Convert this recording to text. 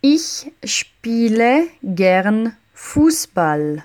Ich spiele gern Fußball.